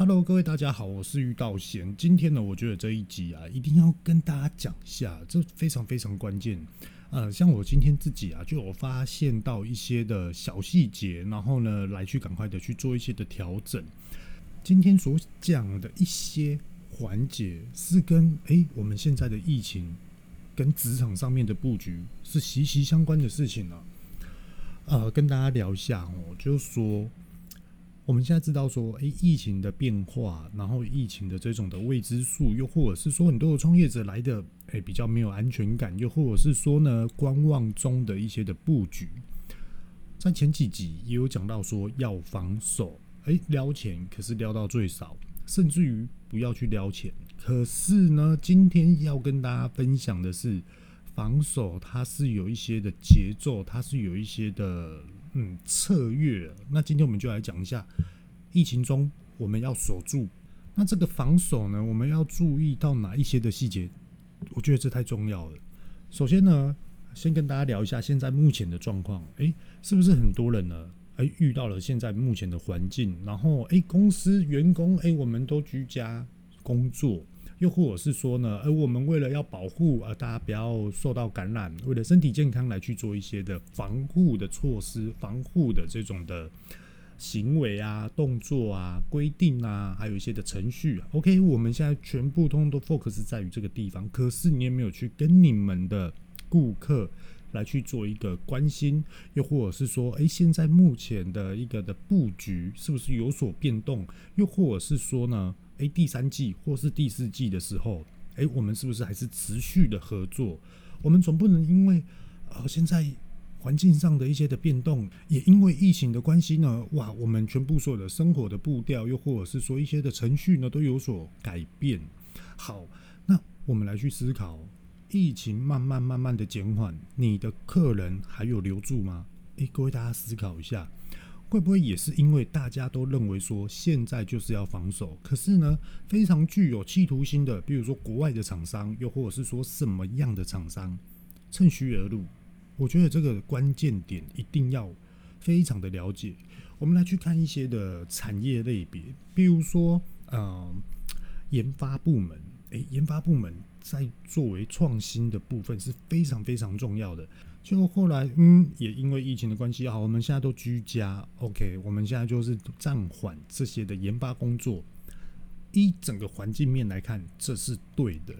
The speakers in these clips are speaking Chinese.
Hello，各位大家好，我是玉道贤。今天呢，我觉得这一集啊，一定要跟大家讲一下，这非常非常关键。呃，像我今天自己啊，就有发现到一些的小细节，然后呢，来去赶快的去做一些的调整。今天所讲的一些环节，是跟诶我们现在的疫情跟职场上面的布局是息息相关的事情了、呃，跟大家聊一下哦，就是说。我们现在知道说，诶，疫情的变化，然后疫情的这种的未知数，又或者是说很多的创业者来的，诶，比较没有安全感，又或者是说呢，观望中的一些的布局，在前几集也有讲到说要防守，诶，撩钱，可是撩到最少，甚至于不要去撩钱。可是呢，今天要跟大家分享的是，防守它是有一些的节奏，它是有一些的。嗯，策略。那今天我们就来讲一下，疫情中我们要守住。那这个防守呢，我们要注意到哪一些的细节？我觉得这太重要了。首先呢，先跟大家聊一下现在目前的状况。诶，是不是很多人呢？诶，遇到了现在目前的环境，然后诶，公司员工诶，我们都居家工作。又或者是说呢，而我们为了要保护呃大家不要受到感染，为了身体健康来去做一些的防护的措施、防护的这种的行为啊、动作啊、规定啊，还有一些的程序啊。OK，我们现在全部通通都 focus 在于这个地方，可是你也没有去跟你们的顾客来去做一个关心，又或者是说，诶，现在目前的一个的布局是不是有所变动？又或者是说呢？诶，第三季或是第四季的时候，诶，我们是不是还是持续的合作？我们总不能因为呃现在环境上的一些的变动，也因为疫情的关系呢，哇，我们全部所有的生活的步调，又或者是说一些的程序呢，都有所改变。好，那我们来去思考，疫情慢慢慢慢的减缓，你的客人还有留住吗？诶，各位大家思考一下。会不会也是因为大家都认为说现在就是要防守？可是呢，非常具有企图心的，比如说国外的厂商，又或者是说什么样的厂商趁虚而入？我觉得这个关键点一定要非常的了解。我们来去看一些的产业类别，比如说，呃，研发部门。诶，研发部门在作为创新的部分是非常非常重要的。就后来，嗯，也因为疫情的关系，好，我们现在都居家，OK，我们现在就是暂缓这些的研发工作。一整个环境面来看，这是对的。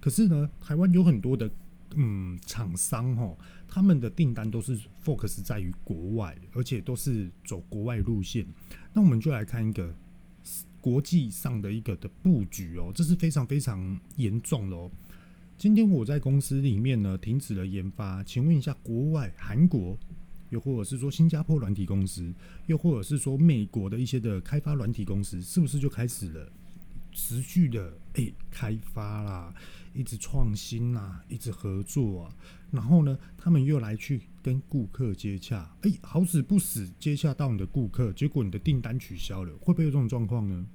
可是呢，台湾有很多的嗯厂商哈，他们的订单都是 focus 在于国外，而且都是走国外路线。那我们就来看一个国际上的一个的布局哦，这是非常非常严重的哦。今天我在公司里面呢，停止了研发。请问一下，国外韩国，又或者是说新加坡软体公司，又或者是说美国的一些的开发软体公司，是不是就开始了持续的诶、开发啦，一直创新啦，一直合作啊？然后呢，他们又来去跟顾客接洽，诶、欸，好死不死接洽到你的顾客，结果你的订单取消了，会不会有这种状况呢？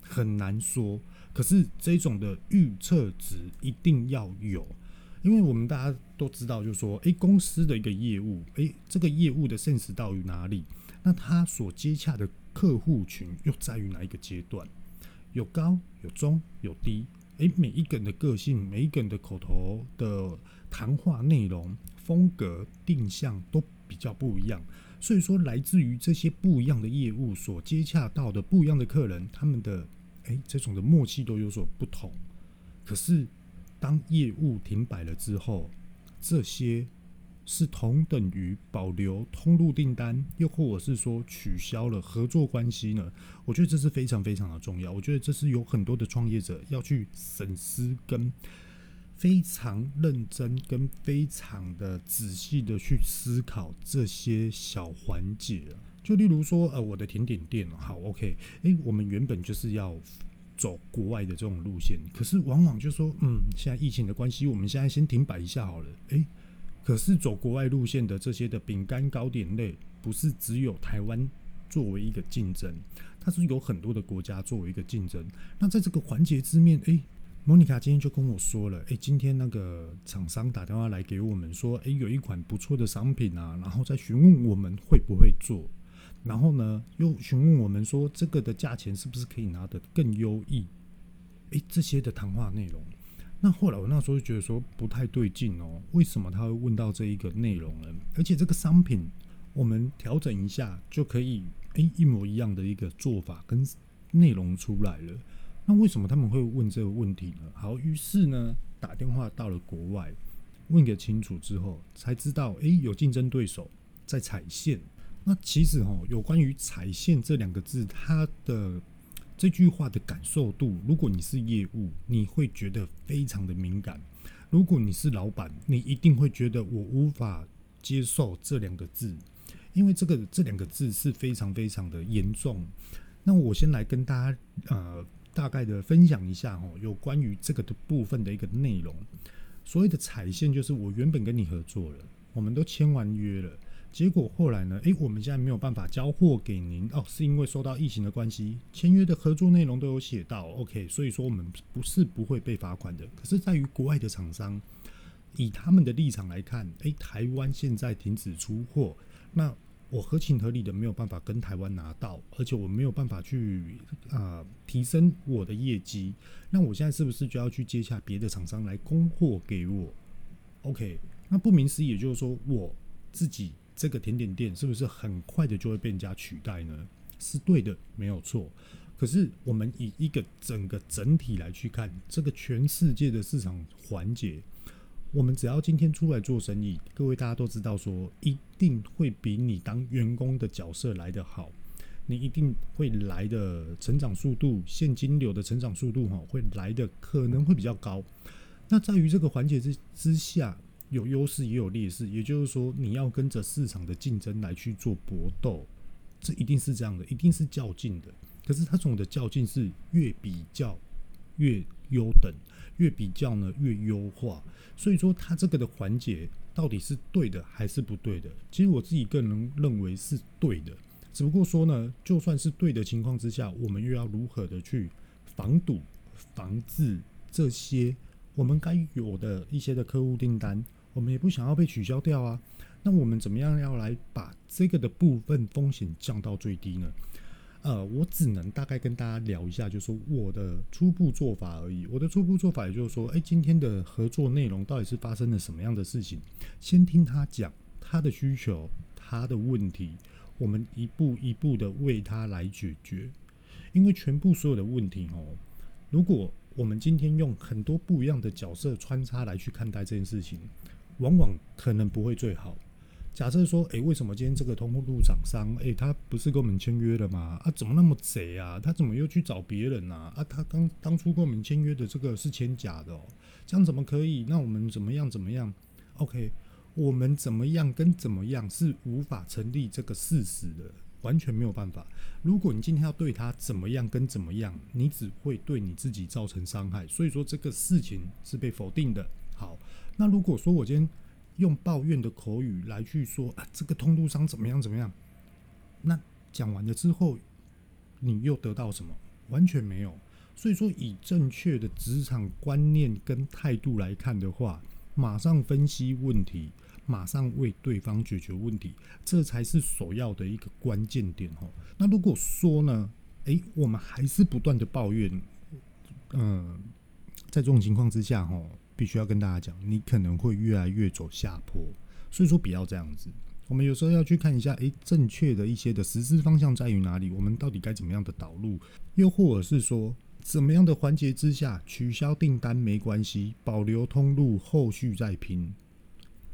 很难说。可是这种的预测值一定要有，因为我们大家都知道，就是说，诶，公司的一个业务，诶，这个业务的 sense 到于哪里？那他所接洽的客户群又在于哪一个阶段？有高有中有低，诶，每一个人的个性，每一个人的口头的谈话内容、风格、定向都比较不一样，所以说，来自于这些不一样的业务所接洽到的不一样的客人，他们的。诶，这种的默契都有所不同。可是，当业务停摆了之后，这些是同等于保留通路订单，又或者是说取消了合作关系呢？我觉得这是非常非常的重要。我觉得这是有很多的创业者要去审思跟非常认真跟非常的仔细的去思考这些小环节。就例如说，呃，我的甜点店，好，OK，诶，我们原本就是要走国外的这种路线，可是往往就说，嗯，现在疫情的关系，我们现在先停摆一下好了，诶，可是走国外路线的这些的饼干糕点类，不是只有台湾作为一个竞争，它是有很多的国家作为一个竞争。那在这个环节之面，诶，莫妮卡今天就跟我说了，诶，今天那个厂商打电话来给我们说，诶，有一款不错的商品啊，然后再询问我们会不会做。然后呢，又询问我们说这个的价钱是不是可以拿得更优异？诶，这些的谈话内容。那后来我那时候就觉得说不太对劲哦，为什么他会问到这一个内容呢？而且这个商品我们调整一下就可以，诶，一模一样的一个做法跟内容出来了。那为什么他们会问这个问题呢？好，于是呢，打电话到了国外，问个清楚之后，才知道，诶，有竞争对手在踩线。那其实哈，有关于踩线这两个字，它的。这句话的感受度，如果你是业务，你会觉得非常的敏感；如果你是老板，你一定会觉得我无法接受这两个字，因为这个这两个字是非常非常的严重。那我先来跟大家呃大概的分享一下哦，有关于这个的部分的一个内容。所谓的踩线，就是我原本跟你合作了，我们都签完约了。结果后来呢？诶，我们现在没有办法交货给您哦，是因为受到疫情的关系，签约的合作内容都有写到，OK，所以说我们不是不会被罚款的。可是，在于国外的厂商，以他们的立场来看，诶，台湾现在停止出货，那我合情合理的没有办法跟台湾拿到，而且我没有办法去啊、提升我的业绩，那我现在是不是就要去接下别的厂商来供货给我？OK，那不明思义，也就是说我自己。这个甜点店是不是很快的就会被人家取代呢？是对的，没有错。可是我们以一个整个整体来去看这个全世界的市场环节，我们只要今天出来做生意，各位大家都知道说，一定会比你当员工的角色来得好，你一定会来的成长速度，现金流的成长速度哈，会来的可能会比较高。那在于这个环节之之下。有优势也有劣势，也就是说，你要跟着市场的竞争来去做搏斗，这一定是这样的，一定是较劲的。可是它这种的较劲是越比较越优等，越比较呢越优化。所以说，它这个的环节到底是对的还是不对的？其实我自己个人认为是对的。只不过说呢，就算是对的情况之下，我们又要如何的去防堵、防治这些我们该有的一些的客户订单？我们也不想要被取消掉啊，那我们怎么样要来把这个的部分风险降到最低呢？呃，我只能大概跟大家聊一下，就是说我的初步做法而已。我的初步做法也就是说，诶，今天的合作内容到底是发生了什么样的事情？先听他讲他的需求、他的问题，我们一步一步的为他来解决。因为全部所有的问题哦，如果我们今天用很多不一样的角色穿插来去看待这件事情。往往可能不会最好。假设说，诶、为什么今天这个通货路厂商，诶、他不是跟我们签约了吗？啊，怎么那么贼啊？他怎么又去找别人啊？啊，他刚当初跟我们签约的这个是签假的哦，这样怎么可以？那我们怎么样？怎么样？OK，我们怎么样跟怎么样是无法成立这个事实的，完全没有办法。如果你今天要对他怎么样跟怎么样，你只会对你自己造成伤害。所以说，这个事情是被否定的。好。那如果说我今天用抱怨的口语来去说啊，这个通路商怎么样怎么样？那讲完了之后，你又得到什么？完全没有。所以说，以正确的职场观念跟态度来看的话，马上分析问题，马上为对方解决问题，这才是首要的一个关键点哦。那如果说呢，诶，我们还是不断的抱怨，嗯，在这种情况之下，哈。必须要跟大家讲，你可能会越来越走下坡，所以说不要这样子。我们有时候要去看一下，诶，正确的一些的实施方向在于哪里？我们到底该怎么样的导入？又或者是说，怎么样的环节之下取消订单没关系，保留通路，后续再拼。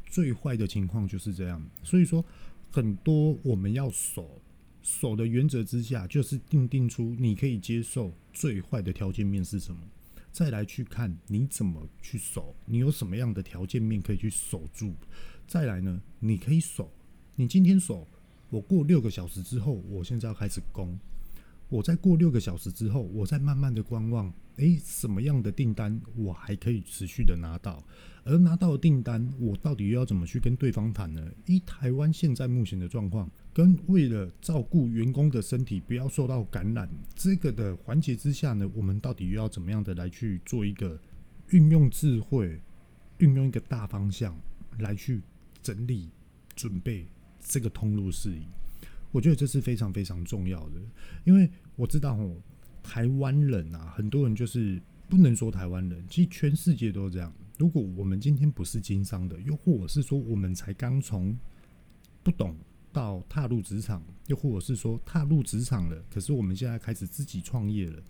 最坏的情况就是这样。所以说，很多我们要守守的原则之下，就是定定出你可以接受最坏的条件面是什么。再来去看你怎么去守，你有什么样的条件面可以去守住？再来呢，你可以守，你今天守，我过六个小时之后，我现在要开始攻。我再过六个小时之后，我再慢慢的观望，诶，什么样的订单我还可以持续的拿到？而拿到的订单，我到底又要怎么去跟对方谈呢？以台湾现在目前的状况，跟为了照顾员工的身体不要受到感染这个的环节之下呢，我们到底又要怎么样的来去做一个运用智慧，运用一个大方向来去整理准备这个通路事宜？我觉得这是非常非常重要的，因为我知道，台湾人啊，很多人就是不能说台湾人，其实全世界都是这样。如果我们今天不是经商的，又或者是说我们才刚从不懂到踏入职场，又或者是说踏入职场了，可是我们现在开始自己创业了，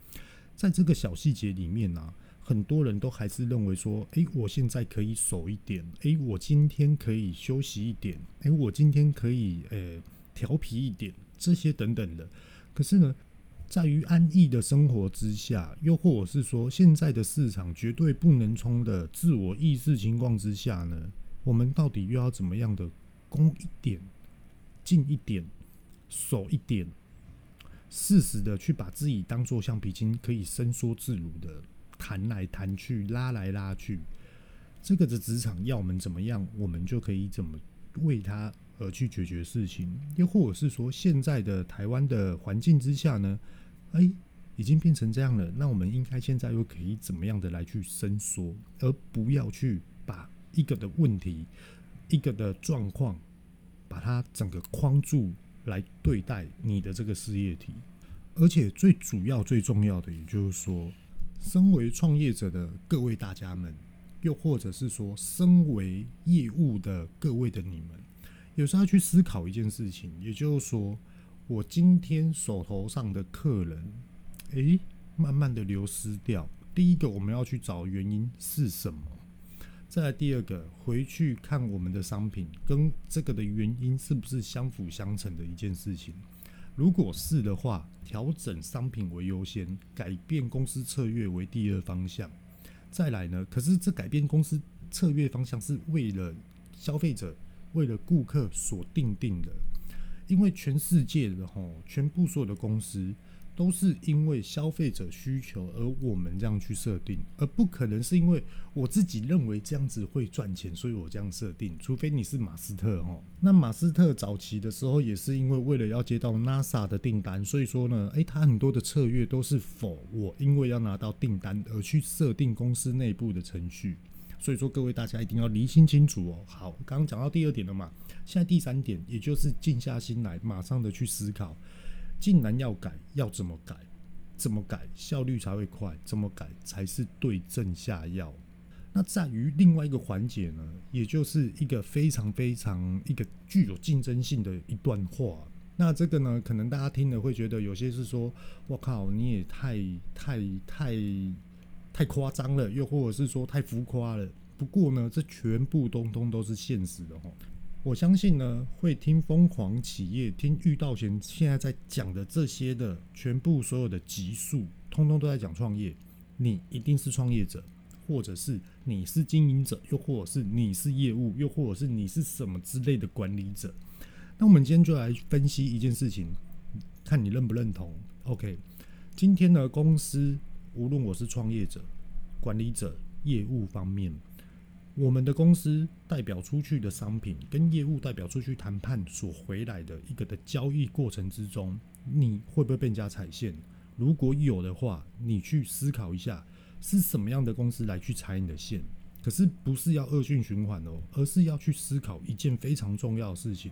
在这个小细节里面呢、啊，很多人都还是认为说，诶，我现在可以守一点，诶，我今天可以休息一点，诶，我今天可以诶调皮一点，这些等等的。可是呢，在于安逸的生活之下，又或者是说现在的市场绝对不能冲的自我意识情况之下呢，我们到底又要怎么样的攻一点、进一点、守一点，适时的去把自己当做橡皮筋，可以伸缩自如的弹来弹去、拉来拉去。这个的职场要我们怎么样，我们就可以怎么为他而去解决事情。又或者是说，现在的台湾的环境之下呢，哎，已经变成这样了，那我们应该现在又可以怎么样的来去伸缩，而不要去把一个的问题、一个的状况，把它整个框住来对待你的这个事业体。而且最主要、最重要的，也就是说，身为创业者的各位大家们，又或者是说，身为业务的各位的你们，有时候要去思考一件事情，也就是说。我今天手头上的客人，诶，慢慢的流失掉。第一个，我们要去找原因是什么？再来第二个，回去看我们的商品跟这个的原因是不是相辅相成的一件事情？如果是的话，调整商品为优先，改变公司策略为第二方向。再来呢？可是这改变公司策略方向是为了消费者，为了顾客所定定的。因为全世界的吼，全部所有的公司都是因为消费者需求而我们这样去设定，而不可能是因为我自己认为这样子会赚钱，所以我这样设定。除非你是马斯特吼，那马斯特早期的时候也是因为为了要接到 NASA 的订单，所以说呢，诶，他很多的策略都是否我因为要拿到订单而去设定公司内部的程序。所以说，各位大家一定要厘清清楚哦。好，刚刚讲到第二点了嘛，现在第三点，也就是静下心来，马上的去思考，既然要改，要怎么改？怎么改效率才会快？怎么改才是对症下药？那在于另外一个环节呢，也就是一个非常非常一个具有竞争性的一段话。那这个呢，可能大家听了会觉得有些是说，我靠，你也太太太。太夸张了，又或者是说太浮夸了。不过呢，这全部通通都是现实的齁。我相信呢，会听疯狂企业、听遇到贤现在在讲的这些的全部所有的集数，通通都在讲创业。你一定是创业者，或者是你是经营者，又或者是你是业务，又或者是你是什么之类的管理者。那我们今天就来分析一件事情，看你认不认同。OK，今天呢，公司。无论我是创业者、管理者、业务方面，我们的公司代表出去的商品，跟业务代表出去谈判所回来的一个的交易过程之中，你会不会被人家踩线？如果有的话，你去思考一下，是什么样的公司来去踩你的线？可是不是要恶性循环哦，而是要去思考一件非常重要的事情：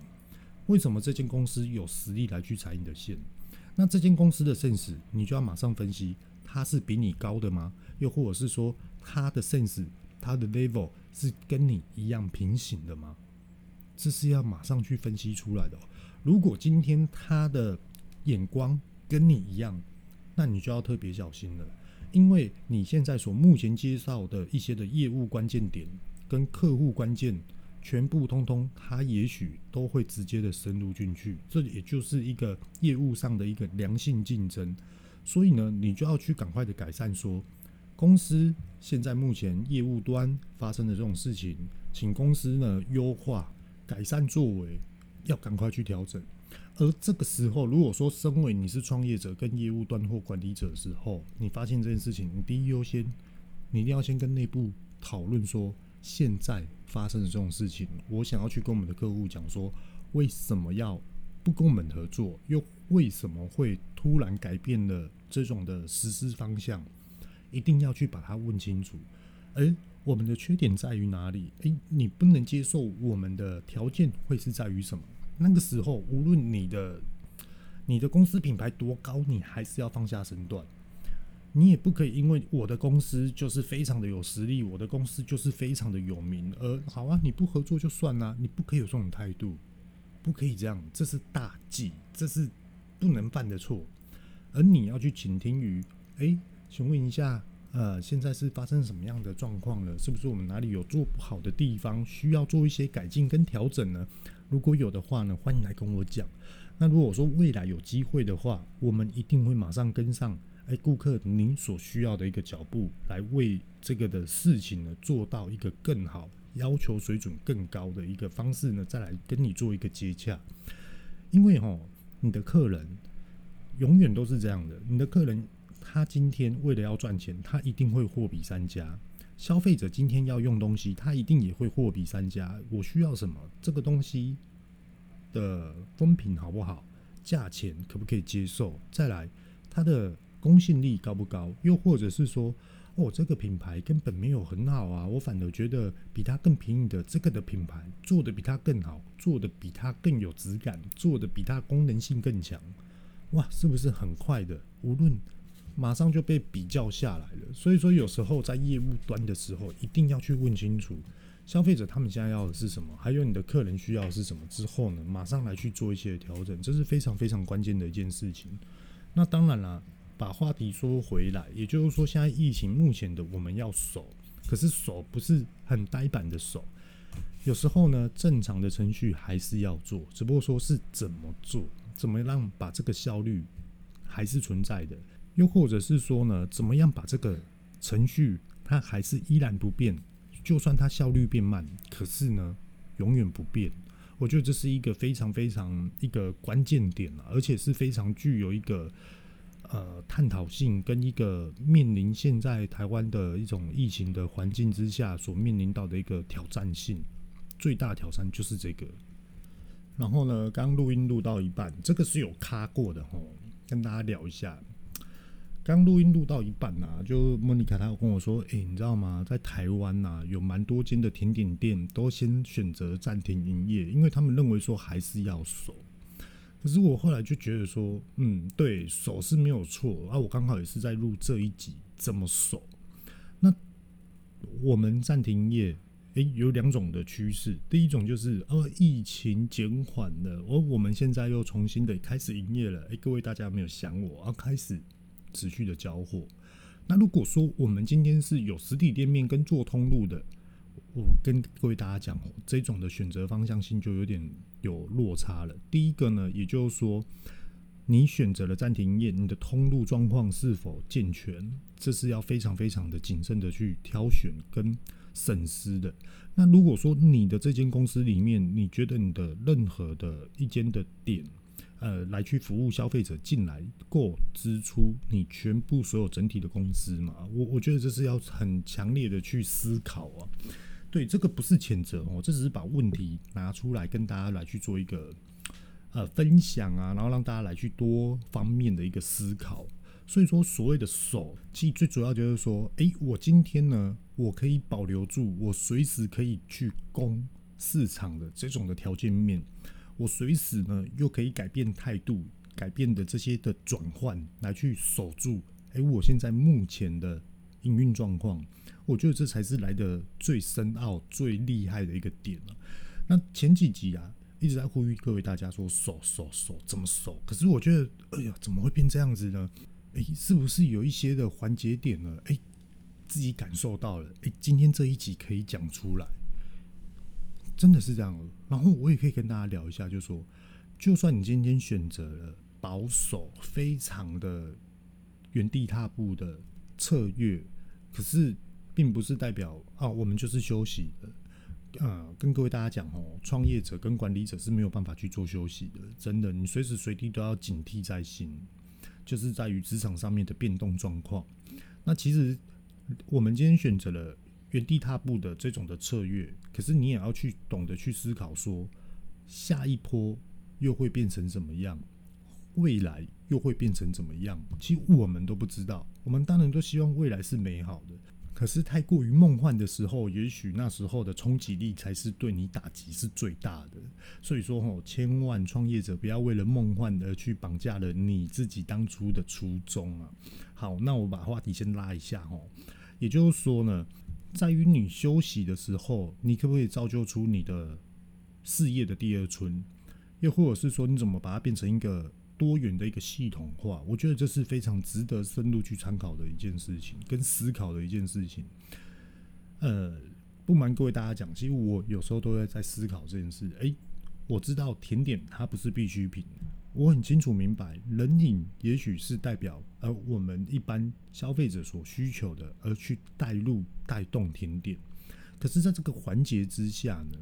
为什么这间公司有实力来去踩你的线？那这间公司的 sense，你就要马上分析。他是比你高的吗？又或者是说他的 sense、他的 level 是跟你一样平行的吗？这是要马上去分析出来的。如果今天他的眼光跟你一样，那你就要特别小心了，因为你现在所目前介绍的一些的业务关键点跟客户关键，全部通通他也许都会直接的深入进去，这也就是一个业务上的一个良性竞争。所以呢，你就要去赶快的改善说，公司现在目前业务端发生的这种事情，请公司呢优化改善作为，要赶快去调整。而这个时候，如果说身为你是创业者跟业务端或管理者的时候，你发现这件事情，你第一优先，你一定要先跟内部讨论说，现在发生的这种事情，我想要去跟我们的客户讲说，为什么要不跟我们合作，又为什么会突然改变了这种的实施方向，一定要去把它问清楚。而我们的缺点在于哪里？诶，你不能接受我们的条件会是在于什么？那个时候，无论你的你的公司品牌多高，你还是要放下身段。你也不可以因为我的公司就是非常的有实力，我的公司就是非常的有名，而好啊，你不合作就算啦，你不可以有这种态度，不可以这样，这是大忌，这是不能犯的错。而你要去倾听于，诶，请问一下，呃，现在是发生什么样的状况了？是不是我们哪里有做不好的地方，需要做一些改进跟调整呢？如果有的话呢，欢迎来跟我讲。那如果说未来有机会的话，我们一定会马上跟上。哎，顾客，您所需要的一个脚步，来为这个的事情呢做到一个更好、要求水准更高的一个方式呢，再来跟你做一个接洽。因为哈，你的客人永远都是这样的，你的客人他今天为了要赚钱，他一定会货比三家。消费者今天要用东西，他一定也会货比三家。我需要什么？这个东西的风评好不好？价钱可不可以接受？再来，他的。公信力高不高？又或者是说，哦，这个品牌根本没有很好啊，我反而觉得比它更便宜的这个的品牌做得比它更好，做得比它更有质感，做得比它功能性更强，哇，是不是很快的？无论马上就被比较下来了。所以说，有时候在业务端的时候，一定要去问清楚消费者他们现在要的是什么，还有你的客人需要的是什么之后呢，马上来去做一些调整，这是非常非常关键的一件事情。那当然啦。把话题说回来，也就是说，现在疫情目前的我们要守，可是守不是很呆板的守。有时候呢，正常的程序还是要做，只不过说是怎么做，怎么让把这个效率还是存在的，又或者是说呢，怎么样把这个程序它还是依然不变，就算它效率变慢，可是呢，永远不变。我觉得这是一个非常非常一个关键点啊，而且是非常具有一个。呃，探讨性跟一个面临现在台湾的一种疫情的环境之下所面临到的一个挑战性，最大挑战就是这个。然后呢，刚录音录到一半，这个是有卡过的吼，跟大家聊一下。刚录音录到一半呐、啊，就莫妮卡她跟我说，诶、你知道吗？在台湾呐、有蛮多间的甜点店都先选择暂停营业，因为他们认为说还是要守。可是我后来就觉得说，嗯，对，守是没有错啊。我刚好也是在录这一集，怎么守？那我们暂停业，诶，有两种的趋势。第一种就是，呃，疫情减缓了，而我们现在又重新的开始营业了。诶，各位大家有没有想我，要开始持续的交货。那如果说我们今天是有实体店面跟做通路的，我跟各位大家讲，这种的选择方向性就有点有落差了。第一个呢，也就是说，你选择了暂停营业，你的通路状况是否健全，这是要非常非常的谨慎的去挑选跟审视的。那如果说你的这间公司里面，你觉得你的任何的一间的点，呃，来去服务消费者进来过支出，你全部所有整体的公司嘛，我我觉得这是要很强烈的去思考啊。对，这个不是谴责哦，这只是把问题拿出来跟大家来去做一个呃分享啊，然后让大家来去多方面的一个思考。所以说，所谓的守，其实最主要就是说，诶，我今天呢，我可以保留住，我随时可以去攻市场的这种的条件面，我随时呢又可以改变态度，改变的这些的转换，来去守住，诶，我现在目前的营运状况。我觉得这才是来的最深奥、最厉害的一个点了。那前几集啊，一直在呼吁各位大家说守守守怎么守？可是我觉得，哎呀，怎么会变这样子呢？哎，是不是有一些的环节点呢？哎，自己感受到了。哎，今天这一集可以讲出来，真的是这样。然后我也可以跟大家聊一下，就说，就算你今天选择了保守、非常的原地踏步的策略，可是。并不是代表啊，我们就是休息的。呃，跟各位大家讲哦，创业者跟管理者是没有办法去做休息的，真的，你随时随地都要警惕在心，就是在于职场上面的变动状况。那其实我们今天选择了原地踏步的这种的策略，可是你也要去懂得去思考说，下一波又会变成怎么样，未来又会变成怎么样？其实我们都不知道，我们当然都希望未来是美好的。可是太过于梦幻的时候，也许那时候的冲击力才是对你打击是最大的。所以说吼，千万创业者不要为了梦幻而去绑架了你自己当初的初衷啊。好，那我把话题先拉一下吼，也就是说呢，在于你休息的时候，你可不可以造就出你的事业的第二春？又或者是说，你怎么把它变成一个？多元的一个系统化，我觉得这是非常值得深入去参考的一件事情，跟思考的一件事情。呃，不瞒各位大家讲，其实我有时候都会在思考这件事。诶、我知道甜点它不是必需品，我很清楚明白，冷饮也许是代表呃我们一般消费者所需求的，而去带入带动甜点。可是，在这个环节之下呢？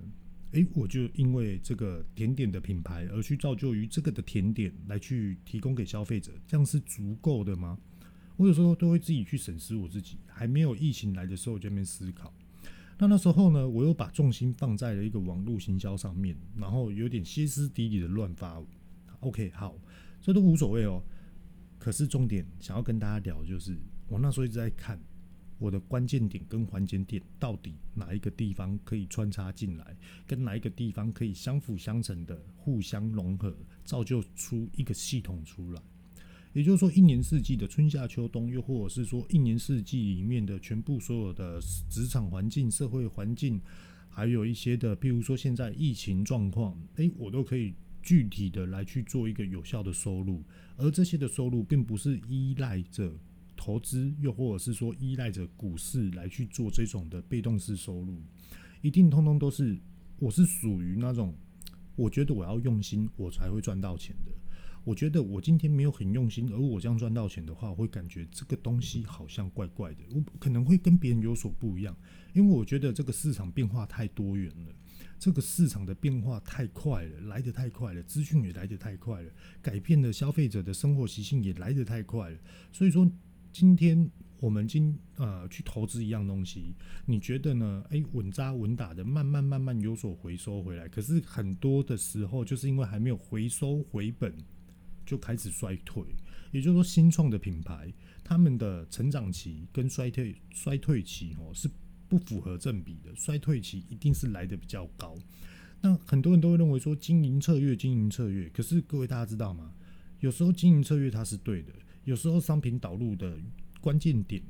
诶，我就因为这个甜点的品牌而去造就于这个的甜点来去提供给消费者，这样是足够的吗？我有时候都会自己去审视我自己。还没有疫情来的时候，我就在那边思考。那那时候呢，我又把重心放在了一个网络行销上面，然后有点歇斯底里的乱发。OK，好，这都无所谓哦。可是重点想要跟大家聊就是，我那时候一直在看。我的关键点跟环节点到底哪一个地方可以穿插进来，跟哪一个地方可以相辅相成的互相融合，造就出一个系统出来。也就是说，一年四季的春夏秋冬，又或者是说一年四季里面的全部所有的职场环境、社会环境，还有一些的，譬如说现在疫情状况，诶，我都可以具体的来去做一个有效的收入，而这些的收入并不是依赖着。投资又或者是说依赖着股市来去做这种的被动式收入，一定通通都是我是属于那种，我觉得我要用心，我才会赚到钱的。我觉得我今天没有很用心，而我这样赚到钱的话，我会感觉这个东西好像怪怪的。我可能会跟别人有所不一样，因为我觉得这个市场变化太多元了，这个市场的变化太快了，来得太快了，资讯也来得太快了，改变了消费者的生活习性也来得太快了，所以说。今天我们今呃去投资一样东西，你觉得呢？诶，稳扎稳打的，慢慢慢慢有所回收回来。可是很多的时候，就是因为还没有回收回本，就开始衰退。也就是说，新创的品牌，他们的成长期跟衰退衰退期哦是不符合正比的，衰退期一定是来的比较高。那很多人都会认为说经营策略，经营策略。可是各位大家知道吗？有时候经营策略它是对的。有时候商品导入的关键点、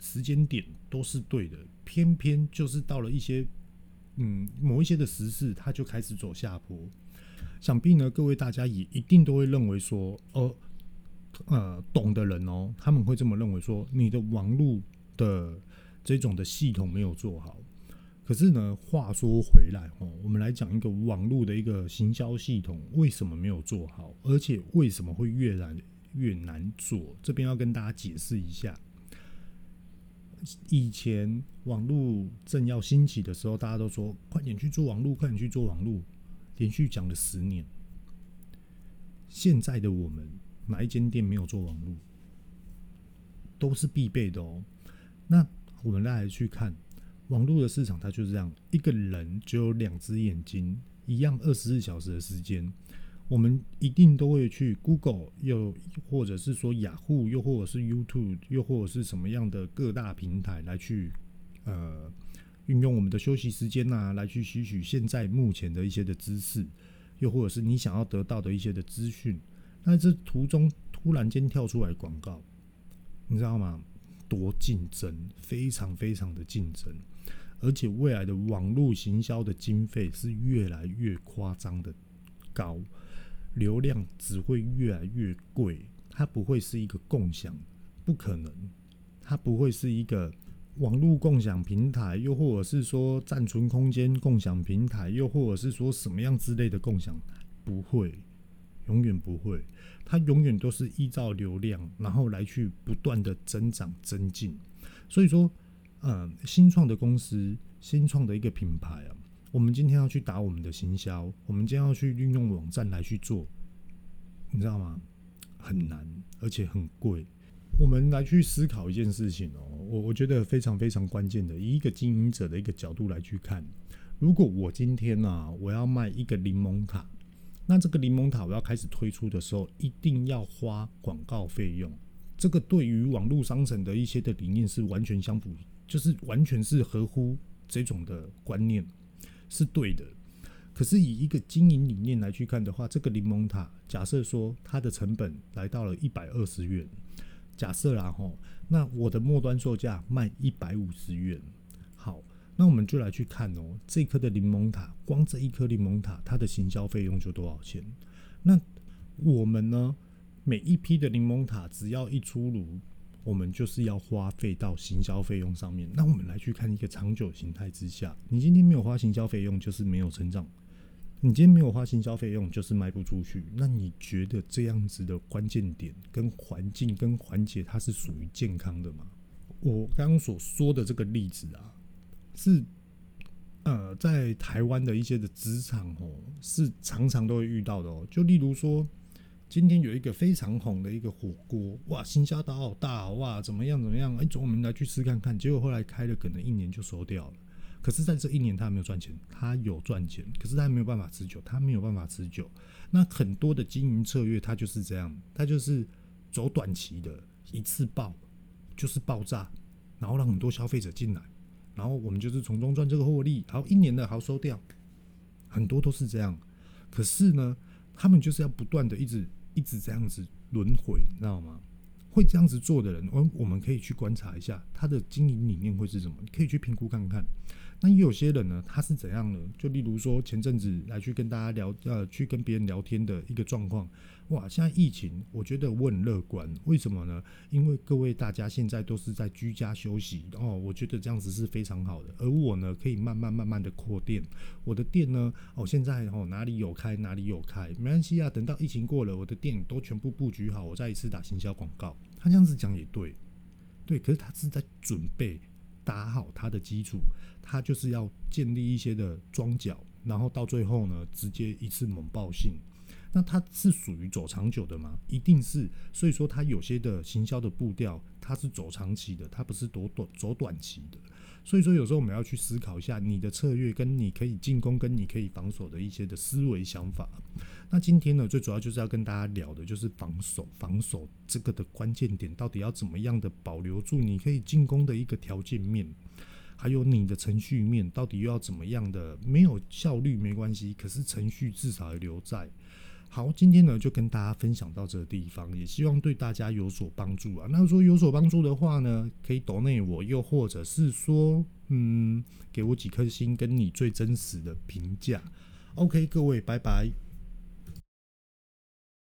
时间点都是对的，偏偏就是到了一些嗯某一些的时事，它就开始走下坡。想必呢，各位大家也一定都会认为说，哦，呃，懂的人哦，他们会这么认为说，你的网络的这种的系统没有做好。可是呢，话说回来哦，我们来讲一个网络的一个行销系统为什么没有做好，而且为什么会越来越难做，这边要跟大家解释一下。以前网络正要兴起的时候，大家都说快点去做网络，快点去做网络，连续讲了十年。现在的我们，哪一间店没有做网络？都是必备的哦。那我们来去看网络的市场，它就是这样：一个人只有两只眼睛，一样二十四小时的时间。我们一定都会去 Google，又或者是说雅虎，又或者是 YouTube，又或者是什么样的各大平台来去呃运用我们的休息时间呐、来去吸取现在目前的一些的知识，又或者是你想要得到的一些的资讯。那这途中突然间跳出来广告，你知道吗？多竞争，非常非常的竞争，而且未来的网络行销的经费是越来越夸张的高。流量只会越来越贵，它不会是一个共享，不可能，它不会是一个网络共享平台，又或者是说暂存空间共享平台，又或者是说什么样之类的共享，不会，永远不会，它永远都是依照流量，然后来去不断的增长增进。所以说，呃，新创的公司，新创的一个品牌啊。我们今天要去打我们的行销，我们今天要去运用网站来去做，你知道吗？很难，而且很贵。我们来去思考一件事情哦，我我觉得非常非常关键的，以一个经营者的一个角度来去看，如果我今天啊，我要卖一个柠檬塔，那这个柠檬塔我要开始推出的时候，一定要花广告费用，这个对于网络商城的一些的理念是完全相符，就是完全是合乎这种的观念，是对的。可是以一个经营理念来去看的话，这个柠檬塔，假设说它的成本来到了一百二十元，假设啦吼，那我的末端售价卖一百五十元，好，那我们就来去看哦，这颗的柠檬塔，光这一颗柠檬塔，它的行销费用就多少钱？那我们呢，每一批的柠檬塔只要一出炉，我们就是要花费到行销费用上面。那我们来去看一个长久形态之下，你今天没有花行销费用，就是没有成长。你今天没有花行销费用，就是卖不出去。那你觉得这样子的关键点、跟环境、跟环节，它是属于健康的吗？我刚刚所说的这个例子啊，是呃，在台湾的一些的职场哦，是常常都会遇到的哦。就例如说，今天有一个非常红的一个火锅，哇，新销打好大，哇，怎么样怎么样？哎，走，我们来去试看看。结果后来开了，可能一年就收掉了。可是，在这一年，他没有赚钱，他有赚钱，可是他没有办法持久，他没有办法持久。那很多的经营策略，它就是这样，它就是走短期的，一次爆就是爆炸，然后让很多消费者进来，然后我们就是从中赚这个获利，好，一年的好收掉，很多都是这样。可是呢，他们就是要不断的一直一直这样子轮回，你知道吗？会这样子做的人，我我们可以去观察一下他的经营理念会是什么，可以去评估看看。那有些人呢，他是怎样呢？就例如说前阵子来去跟大家聊，呃，去跟别人聊天的一个状况。哇，现在疫情，我觉得我很乐观。为什么呢？因为各位大家现在都是在居家休息，哦，我觉得这样子是非常好的。而我呢，可以慢慢慢慢的扩店。我的店呢，哦，现在哦哪里有开哪里有开，没关系啊。等到疫情过了，我的店都全部布局好，我再一次打行销广告。他这样子讲也对，对，可是他是在准备。打好它的基础，它就是要建立一些的装脚，然后到最后呢，直接一次猛爆性。那它是属于走长久的吗？一定是。所以说，它有些的行销的步调，它是走长期的，它不是走短走短期的。所以说，有时候我们要去思考一下你的策略，跟你可以进攻，跟你可以防守的一些的思维想法。那今天呢，最主要就是要跟大家聊的，就是防守，防守这个的关键点到底要怎么样的保留住你可以进攻的一个条件面，还有你的程序面到底又要怎么样的？没有效率没关系，可是程序至少要留在。好，今天呢就跟大家分享到这个地方，也希望对大家有所帮助啊。那说有所帮助的话呢，可以抖内我，又或者是说，嗯，给我几颗星，跟你最真实的评价。OK，各位，拜拜。